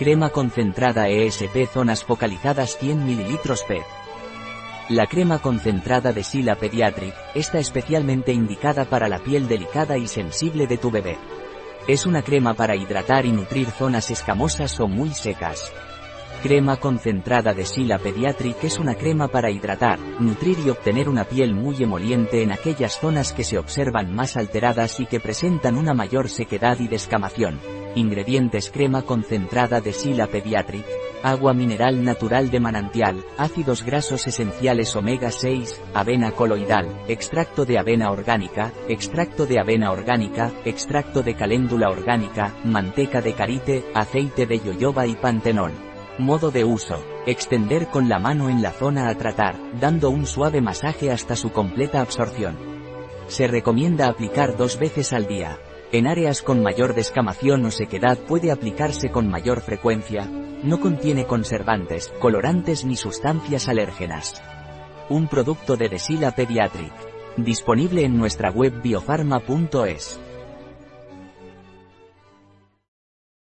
Crema concentrada ESP zonas focalizadas 100 ml p. La crema concentrada de Sila Pediatric está especialmente indicada para la piel delicada y sensible de tu bebé. Es una crema para hidratar y nutrir zonas escamosas o muy secas. Crema concentrada de Sila Pediatric es una crema para hidratar, nutrir y obtener una piel muy emoliente en aquellas zonas que se observan más alteradas y que presentan una mayor sequedad y descamación. Ingredientes crema concentrada de Sila Pediatric, agua mineral natural de manantial, ácidos grasos esenciales omega 6, avena coloidal, extracto de avena orgánica, extracto de avena orgánica, extracto de caléndula orgánica, manteca de carite, aceite de yoyoba y pantenol. Modo de uso. Extender con la mano en la zona a tratar, dando un suave masaje hasta su completa absorción. Se recomienda aplicar dos veces al día. En áreas con mayor descamación o sequedad puede aplicarse con mayor frecuencia. No contiene conservantes, colorantes ni sustancias alérgenas. Un producto de Desila Pediatric. Disponible en nuestra web biofarma.es.